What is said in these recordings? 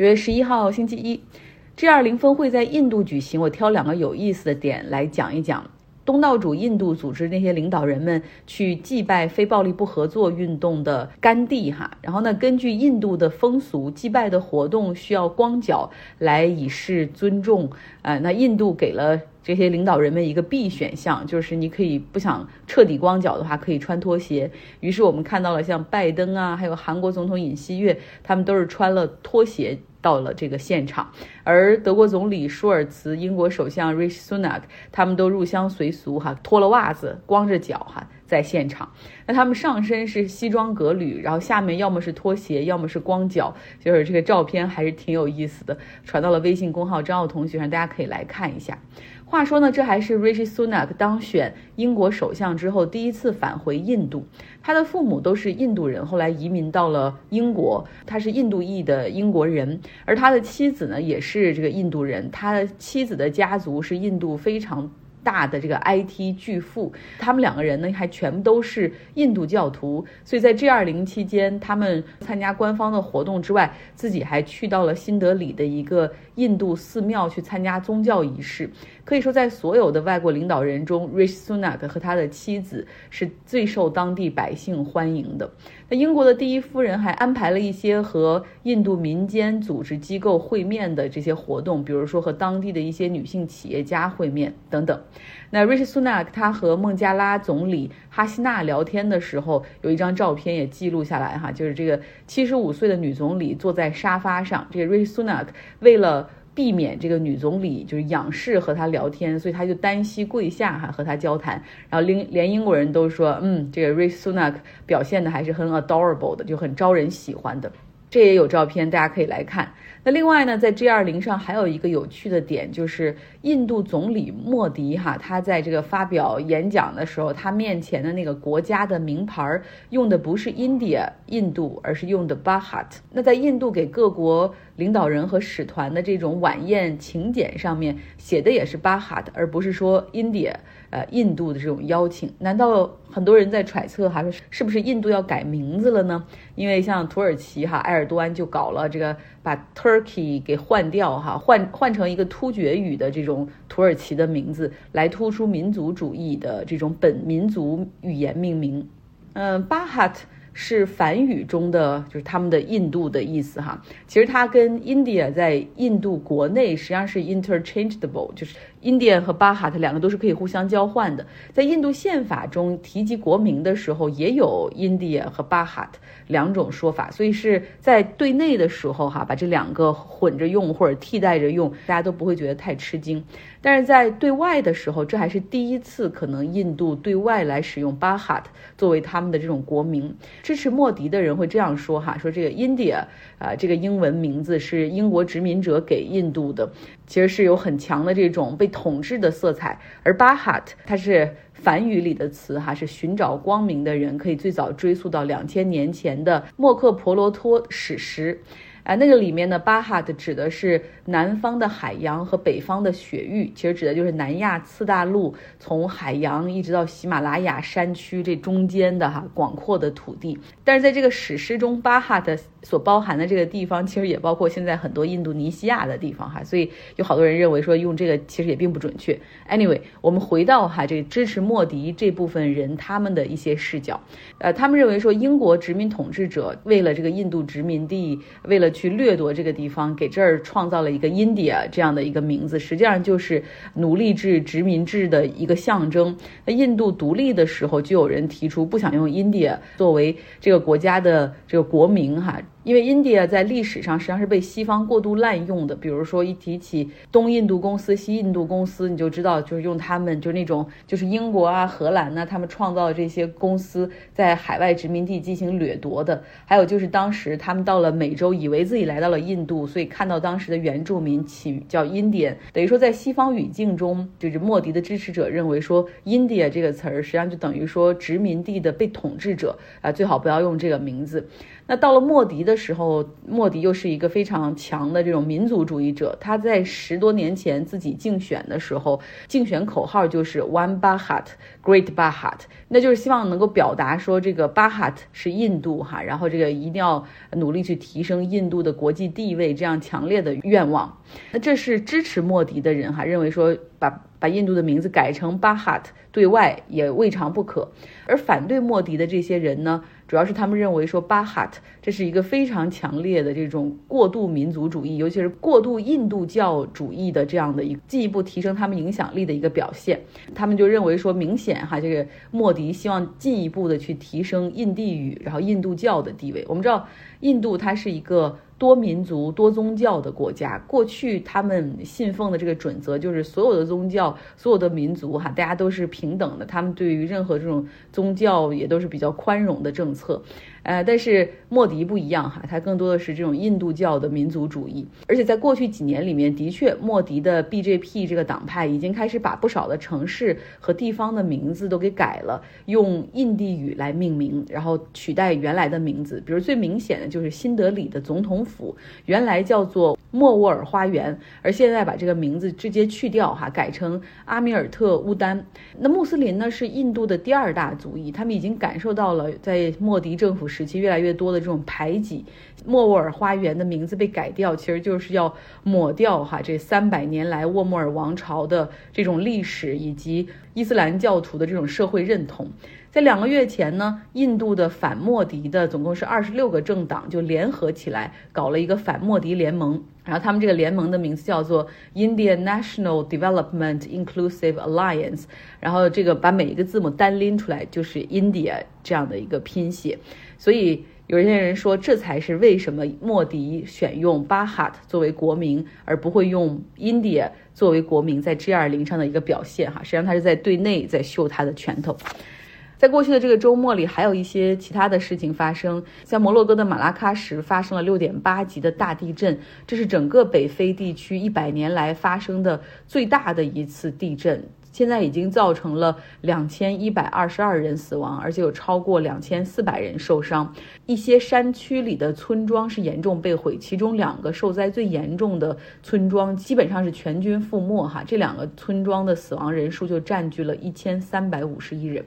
九月十一号星期一，G20 峰会在印度举行。我挑两个有意思的点来讲一讲。东道主印度组织那些领导人们去祭拜非暴力不合作运动的甘地哈，然后呢，根据印度的风俗，祭拜的活动需要光脚来以示尊重。呃，那印度给了这些领导人们一个 B 选项，就是你可以不想彻底光脚的话，可以穿拖鞋。于是我们看到了像拜登啊，还有韩国总统尹锡悦，他们都是穿了拖鞋。到了这个现场，而德国总理舒尔茨、英国首相 Rishi Sunak 他们都入乡随俗，哈，脱了袜子，光着脚，哈，在现场。那他们上身是西装革履，然后下面要么是拖鞋，要么是光脚，就是这个照片还是挺有意思的，传到了微信公号张奥同学上，大家可以来看一下。话说呢，这还是 Rishi Sunak 当选英国首相之后第一次返回印度。他的父母都是印度人，后来移民到了英国。他是印度裔的英国人，而他的妻子呢也是这个印度人。他的妻子的家族是印度非常。大的这个 IT 巨富，他们两个人呢还全部都是印度教徒，所以在 G 二零期间，他们参加官方的活动之外，自己还去到了新德里的一个印度寺庙去参加宗教仪式。可以说，在所有的外国领导人中，Rishi Sunak 和他的妻子是最受当地百姓欢迎的。那英国的第一夫人还安排了一些和印度民间组织机构会面的这些活动，比如说和当地的一些女性企业家会面等等。那 Rishi Sunak 他和孟加拉总理哈希娜聊天的时候，有一张照片也记录下来哈，就是这个七十五岁的女总理坐在沙发上，这个 Rishi Sunak 为了。避免这个女总理就是仰视和他聊天，所以他就单膝跪下哈和他交谈。然后连连英国人都说，嗯，这个 Rishi Sunak 表现的还是很 adorable 的，就很招人喜欢的。这也有照片，大家可以来看。那另外呢，在 G20 上还有一个有趣的点，就是印度总理莫迪哈，他在这个发表演讲的时候，他面前的那个国家的名牌儿用的不是 India 印度，而是用的 Bharat。那在印度给各国领导人和使团的这种晚宴请柬上面写的也是巴哈的而不是说 India。呃，印度的这种邀请，难道很多人在揣测，还是是不是印度要改名字了呢？因为像土耳其哈，埃尔多安就搞了这个，把 Turkey 给换掉哈，换换成一个突厥语的这种土耳其的名字，来突出民族主义的这种本民族语言命名。嗯，巴哈特。是梵语中的，就是他们的印度的意思哈。其实它跟 India 在印度国内实际上是 interchangeable，就是 India 和巴哈特两个都是可以互相交换的。在印度宪法中提及国名的时候，也有 India 和巴哈特两种说法，所以是在对内的时候哈，把这两个混着用或者替代着用，大家都不会觉得太吃惊。但是在对外的时候，这还是第一次，可能印度对外来使用巴哈特作为他们的这种国名。支持莫迪的人会这样说哈，说这个 India 啊，这个英文名字是英国殖民者给印度的，其实是有很强的这种被统治的色彩。而巴哈特它是梵语里的词哈，是寻找光明的人，可以最早追溯到两千年前的莫克婆罗托史诗。啊，那个里面呢，巴哈的指的是南方的海洋和北方的雪域，其实指的就是南亚次大陆从海洋一直到喜马拉雅山区这中间的哈广阔的土地。但是在这个史诗中，巴哈的所包含的这个地方，其实也包括现在很多印度尼西亚的地方哈，所以有好多人认为说用这个其实也并不准确。Anyway，我们回到哈这个支持莫迪这部分人他们的一些视角，呃，他们认为说英国殖民统治者为了这个印度殖民地，为了去掠夺这个地方，给这儿创造了一个 India 这样的一个名字，实际上就是奴隶制、殖民制的一个象征。那印度独立的时候，就有人提出不想用 India 作为这个国家的这个国名，哈。因为 India 在历史上实际上是被西方过度滥用的，比如说一提起东印度公司、西印度公司，你就知道就是用他们就那种就是英国啊、荷兰呢，他们创造的这些公司在海外殖民地进行掠夺的。还有就是当时他们到了美洲，以为自己来到了印度，所以看到当时的原住民起叫 Indian，等于说在西方语境中，就是莫迪的支持者认为说 India 这个词儿实际上就等于说殖民地的被统治者啊，最好不要用这个名字。那到了莫迪的的时候，莫迪又是一个非常强的这种民族主义者。他在十多年前自己竞选的时候，竞选口号就是 One Bharat, Great Bharat，那就是希望能够表达说这个 Bharat 是印度哈，然后这个一定要努力去提升印度的国际地位，这样强烈的愿望。那这是支持莫迪的人哈，认为说把把印度的名字改成巴哈特，对外也未尝不可。而反对莫迪的这些人呢？主要是他们认为说巴哈特这是一个非常强烈的这种过度民族主义，尤其是过度印度教主义的这样的一进一步提升他们影响力的一个表现。他们就认为说，明显哈，这个莫迪希望进一步的去提升印地语，然后印度教的地位。我们知道，印度它是一个。多民族、多宗教的国家，过去他们信奉的这个准则就是所有的宗教、所有的民族，哈，大家都是平等的。他们对于任何这种宗教也都是比较宽容的政策。呃，但是莫迪不一样哈，他更多的是这种印度教的民族主义，而且在过去几年里面，的确，莫迪的 BJP 这个党派已经开始把不少的城市和地方的名字都给改了，用印地语来命名，然后取代原来的名字。比如最明显的就是新德里的总统府，原来叫做莫沃尔花园，而现在把这个名字直接去掉哈，改成阿米尔特乌丹。那穆斯林呢是印度的第二大族裔，他们已经感受到了在莫迪政府。时期越来越多的这种排挤，莫沃尔花园的名字被改掉，其实就是要抹掉哈这三百年来沃莫尔王朝的这种历史以及伊斯兰教徒的这种社会认同。在两个月前呢，印度的反莫迪的总共是二十六个政党就联合起来搞了一个反莫迪联盟，然后他们这个联盟的名字叫做 Indian National Development Inclusive Alliance，然后这个把每一个字母单拎出来就是 India 这样的一个拼写。所以有些人说，这才是为什么莫迪选用巴哈特作为国名，而不会用 India 作为国名，在 G 二零上的一个表现哈。实际上，他是在对内在秀他的拳头。在过去的这个周末里，还有一些其他的事情发生，在摩洛哥的马拉喀什发生了六点八级的大地震，这是整个北非地区一百年来发生的最大的一次地震。现在已经造成了两千一百二十二人死亡，而且有超过两千四百人受伤。一些山区里的村庄是严重被毁，其中两个受灾最严重的村庄基本上是全军覆没。哈，这两个村庄的死亡人数就占据了一千三百五十一人。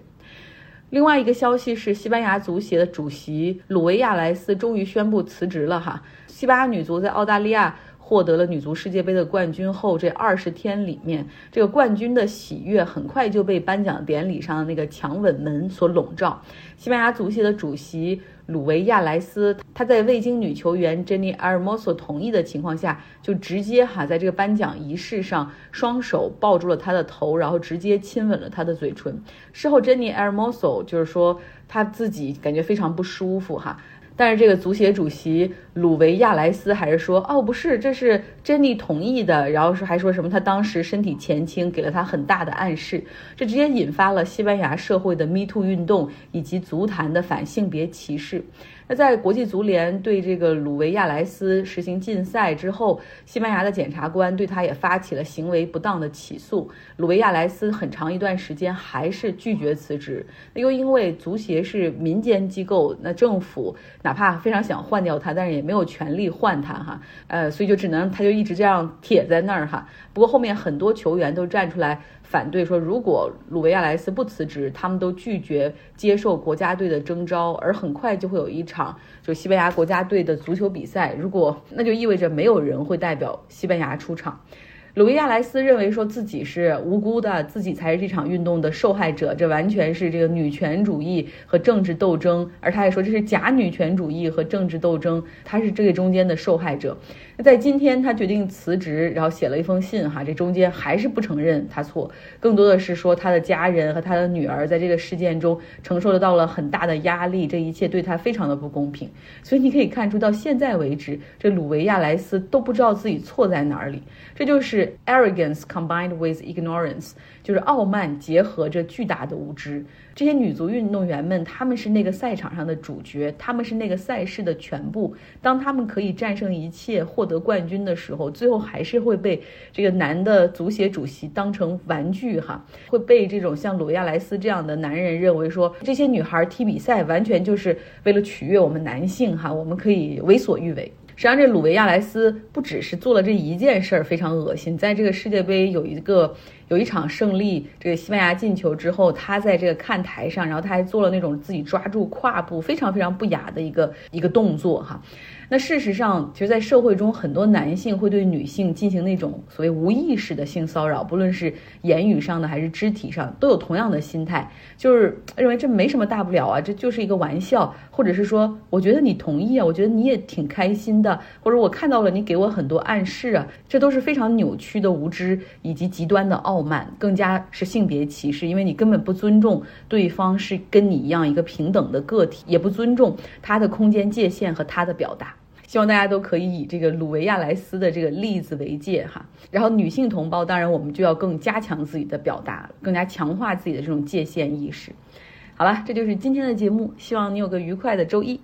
另外一个消息是，西班牙足协的主席鲁维亚莱斯终于宣布辞职了。哈，西班牙女足在澳大利亚。获得了女足世界杯的冠军后，这二十天里面，这个冠军的喜悦很快就被颁奖典礼上的那个强吻门所笼罩。西班牙足协的主席鲁维亚莱斯，他在未经女球员珍妮埃尔莫索同意的情况下，就直接哈在这个颁奖仪式上双手抱住了她的头，然后直接亲吻了她的嘴唇。事后，珍妮埃尔莫索就是说她自己感觉非常不舒服哈。但是这个足协主席鲁维亚莱斯还是说，哦，不是，这是珍妮同意的，然后是还说什么他当时身体前倾，给了他很大的暗示，这直接引发了西班牙社会的 Me Too 运动以及足坛的反性别歧视。那在国际足联对这个鲁维亚莱斯实行禁赛之后，西班牙的检察官对他也发起了行为不当的起诉。鲁维亚莱斯很长一段时间还是拒绝辞职，那又因为足协是民间机构，那政府哪怕非常想换掉他，但是也没有权利换他哈，呃，所以就只能他就一直这样铁在那儿哈。不过后面很多球员都站出来。反对说，如果鲁维亚莱斯不辞职，他们都拒绝接受国家队的征召，而很快就会有一场就西班牙国家队的足球比赛。如果那就意味着没有人会代表西班牙出场。鲁维亚莱斯认为说自己是无辜的，自己才是这场运动的受害者，这完全是这个女权主义和政治斗争。而他也说这是假女权主义和政治斗争，他是这个中间的受害者。那在今天，他决定辞职，然后写了一封信，哈，这中间还是不承认他错，更多的是说他的家人和他的女儿在这个事件中承受得到了很大的压力，这一切对他非常的不公平。所以你可以看出，到现在为止，这鲁维亚莱斯都不知道自己错在哪里，这就是。Arrogance combined with ignorance，就是傲慢结合着巨大的无知。这些女足运动员们，她们是那个赛场上的主角，她们是那个赛事的全部。当她们可以战胜一切，获得冠军的时候，最后还是会被这个男的足协主席当成玩具哈，会被这种像鲁亚莱斯这样的男人认为说，这些女孩踢比赛完全就是为了取悦我们男性哈，我们可以为所欲为。实际上，这鲁维亚莱斯不只是做了这一件事儿非常恶心，在这个世界杯有一个有一场胜利，这个西班牙进球之后，他在这个看台上，然后他还做了那种自己抓住胯部非常非常不雅的一个一个动作哈。那事实上，其实，在社会中，很多男性会对女性进行那种所谓无意识的性骚扰，不论是言语上的还是肢体上，都有同样的心态，就是认为这没什么大不了啊，这就是一个玩笑，或者是说，我觉得你同意啊，我觉得你也挺开心的，或者我看到了你给我很多暗示啊，这都是非常扭曲的无知以及极端的傲傲慢，更加是性别歧视，因为你根本不尊重对方是跟你一样一个平等的个体，也不尊重他的空间界限和他的表达。希望大家都可以以这个鲁维亚莱斯的这个例子为戒哈，然后女性同胞，当然我们就要更加强自己的表达，更加强化自己的这种界限意识。好了，这就是今天的节目，希望你有个愉快的周一。